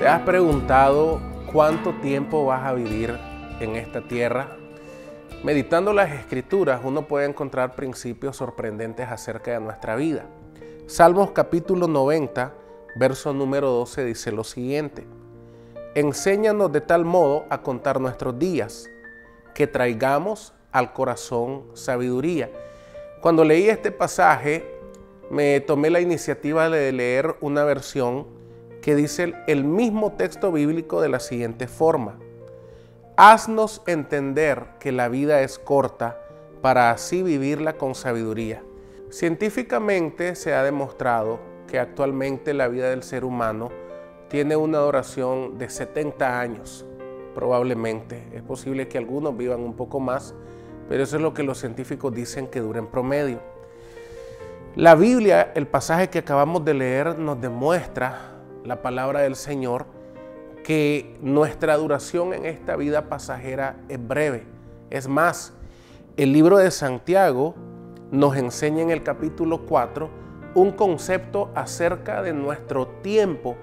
¿Te has preguntado cuánto tiempo vas a vivir en esta tierra? Meditando las escrituras uno puede encontrar principios sorprendentes acerca de nuestra vida. Salmos capítulo 90, verso número 12 dice lo siguiente. Enséñanos de tal modo a contar nuestros días, que traigamos al corazón sabiduría. Cuando leí este pasaje, me tomé la iniciativa de leer una versión que dice el mismo texto bíblico de la siguiente forma. Haznos entender que la vida es corta para así vivirla con sabiduría. Científicamente se ha demostrado que actualmente la vida del ser humano tiene una duración de 70 años, probablemente. Es posible que algunos vivan un poco más, pero eso es lo que los científicos dicen que dura en promedio. La Biblia, el pasaje que acabamos de leer, nos demuestra la palabra del Señor que nuestra duración en esta vida pasajera es breve. Es más, el libro de Santiago nos enseña en el capítulo 4 un concepto acerca de nuestro tiempo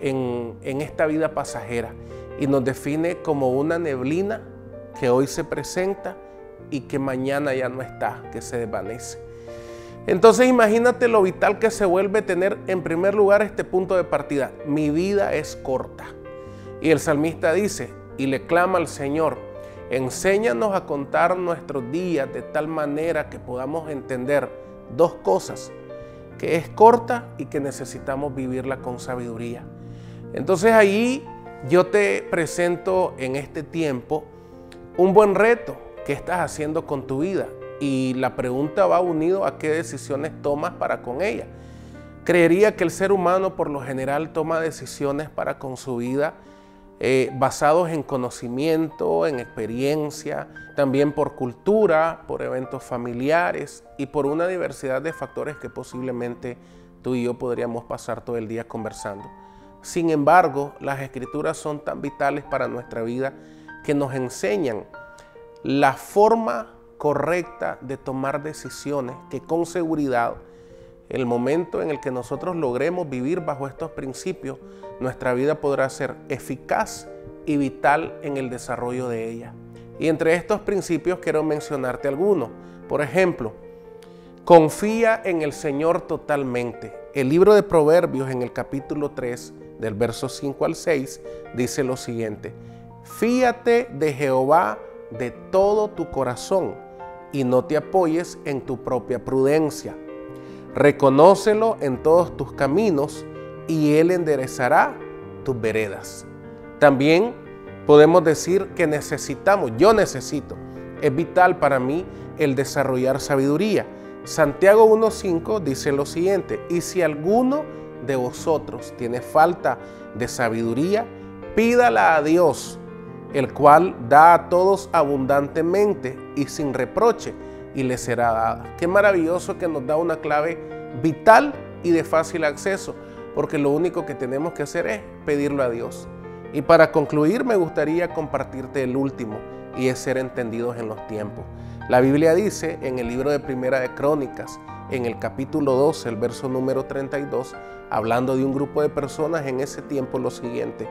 en, en esta vida pasajera y nos define como una neblina que hoy se presenta y que mañana ya no está, que se desvanece. Entonces imagínate lo vital que se vuelve tener en primer lugar este punto de partida. Mi vida es corta. Y el salmista dice, y le clama al Señor, enséñanos a contar nuestros días de tal manera que podamos entender dos cosas, que es corta y que necesitamos vivirla con sabiduría. Entonces ahí yo te presento en este tiempo un buen reto que estás haciendo con tu vida y la pregunta va unido a qué decisiones tomas para con ella. Creería que el ser humano por lo general toma decisiones para con su vida eh, basados en conocimiento, en experiencia, también por cultura, por eventos familiares y por una diversidad de factores que posiblemente tú y yo podríamos pasar todo el día conversando. Sin embargo, las escrituras son tan vitales para nuestra vida que nos enseñan la forma correcta de tomar decisiones que con seguridad, el momento en el que nosotros logremos vivir bajo estos principios, nuestra vida podrá ser eficaz y vital en el desarrollo de ella. Y entre estos principios quiero mencionarte algunos. Por ejemplo, confía en el Señor totalmente. El libro de Proverbios en el capítulo 3, del verso 5 al 6, dice lo siguiente. Fíate de Jehová de todo tu corazón y no te apoyes en tu propia prudencia. Reconócelo en todos tus caminos y Él enderezará tus veredas. También podemos decir que necesitamos, yo necesito, es vital para mí el desarrollar sabiduría. Santiago 1.5 dice lo siguiente, y si alguno de vosotros tiene falta de sabiduría, pídala a Dios el cual da a todos abundantemente y sin reproche, y le será dada. Qué maravilloso que nos da una clave vital y de fácil acceso, porque lo único que tenemos que hacer es pedirlo a Dios. Y para concluir me gustaría compartirte el último, y es ser entendidos en los tiempos. La Biblia dice en el libro de Primera de Crónicas, en el capítulo 12, el verso número 32, hablando de un grupo de personas en ese tiempo lo siguiente.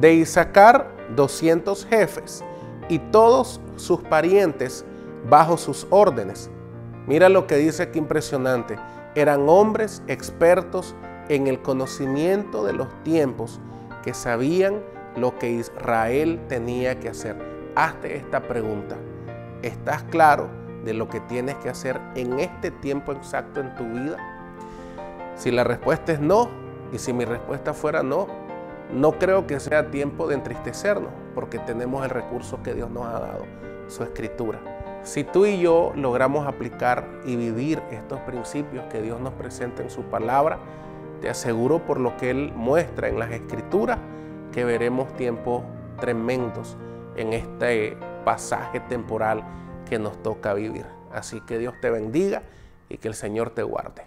De Isaacar 200 jefes y todos sus parientes bajo sus órdenes. Mira lo que dice aquí impresionante. Eran hombres expertos en el conocimiento de los tiempos que sabían lo que Israel tenía que hacer. Hazte esta pregunta. ¿Estás claro de lo que tienes que hacer en este tiempo exacto en tu vida? Si la respuesta es no, y si mi respuesta fuera no, no creo que sea tiempo de entristecernos, porque tenemos el recurso que Dios nos ha dado, su escritura. Si tú y yo logramos aplicar y vivir estos principios que Dios nos presenta en su palabra, te aseguro por lo que Él muestra en las escrituras que veremos tiempos tremendos en este pasaje temporal que nos toca vivir. Así que Dios te bendiga y que el Señor te guarde.